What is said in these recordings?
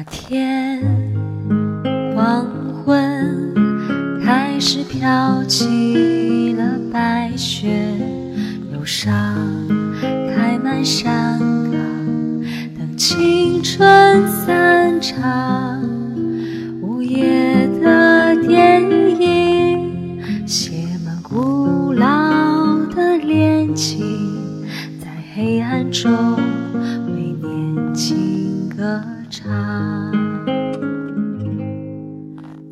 那天黄昏开始飘起了白雪，忧伤开满山岗，等青春散场。午夜的电影写满古老的恋情，在黑暗中为年轻歌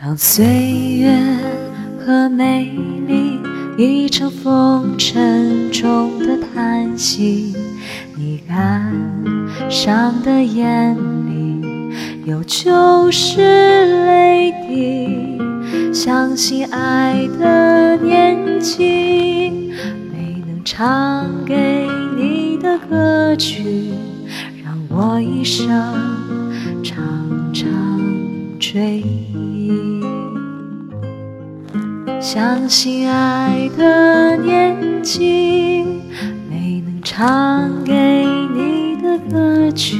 当岁月和美丽已成风尘中的叹息，你感伤的眼里有旧时泪滴。相信爱的年纪，没能唱给你的歌曲，让我一生常常追忆。相信爱的年纪，没能唱给你的歌曲，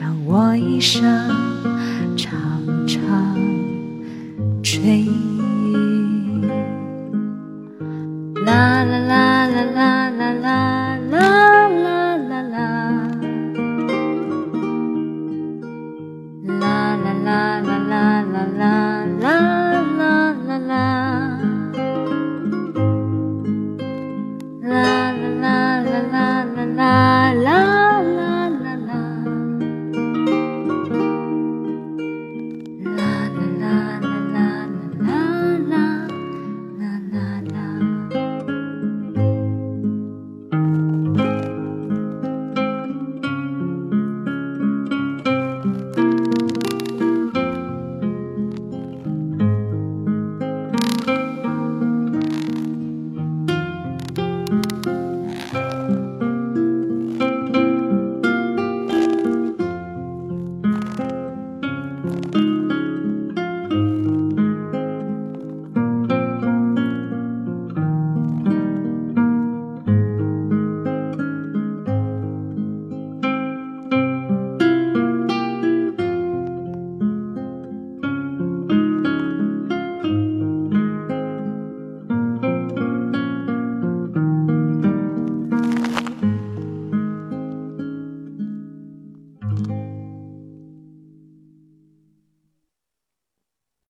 让我一生